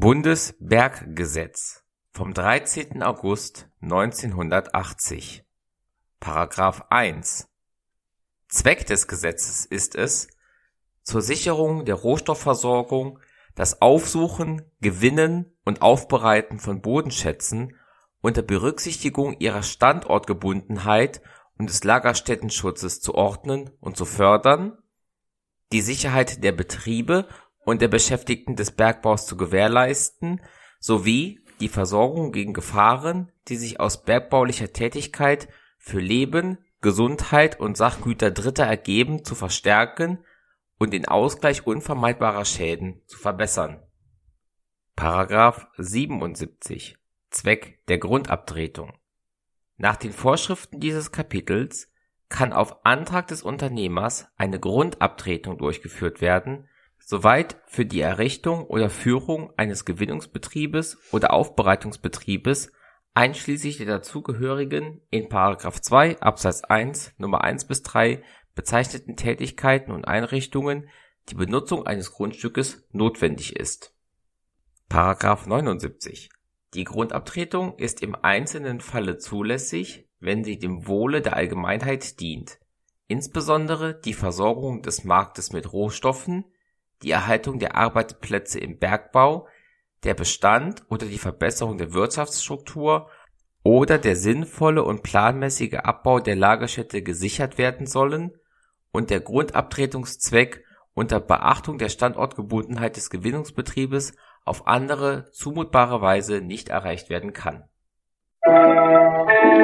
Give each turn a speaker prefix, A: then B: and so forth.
A: Bundesberggesetz vom 13. August 1980 Paragraph 1 Zweck des Gesetzes ist es, zur Sicherung der Rohstoffversorgung das Aufsuchen, Gewinnen und Aufbereiten von Bodenschätzen unter Berücksichtigung ihrer Standortgebundenheit und des Lagerstättenschutzes zu ordnen und zu fördern, die Sicherheit der Betriebe und der Beschäftigten des Bergbaus zu gewährleisten sowie die Versorgung gegen Gefahren, die sich aus bergbaulicher Tätigkeit für Leben, Gesundheit und Sachgüter Dritter ergeben, zu verstärken und den Ausgleich unvermeidbarer Schäden zu verbessern. Paragraph 77 Zweck der Grundabtretung Nach den Vorschriften dieses Kapitels kann auf Antrag des Unternehmers eine Grundabtretung durchgeführt werden soweit für die Errichtung oder Führung eines Gewinnungsbetriebes oder Aufbereitungsbetriebes einschließlich der dazugehörigen in § 2 Absatz 1 Nr. 1 bis 3 bezeichneten Tätigkeiten und Einrichtungen die Benutzung eines Grundstückes notwendig ist. § 79 Die Grundabtretung ist im einzelnen Falle zulässig, wenn sie dem Wohle der Allgemeinheit dient, insbesondere die Versorgung des Marktes mit Rohstoffen die Erhaltung der Arbeitsplätze im Bergbau, der Bestand oder die Verbesserung der Wirtschaftsstruktur oder der sinnvolle und planmäßige Abbau der Lagerstätte gesichert werden sollen und der Grundabtretungszweck unter Beachtung der Standortgebundenheit des Gewinnungsbetriebes auf andere zumutbare Weise nicht erreicht werden kann. Musik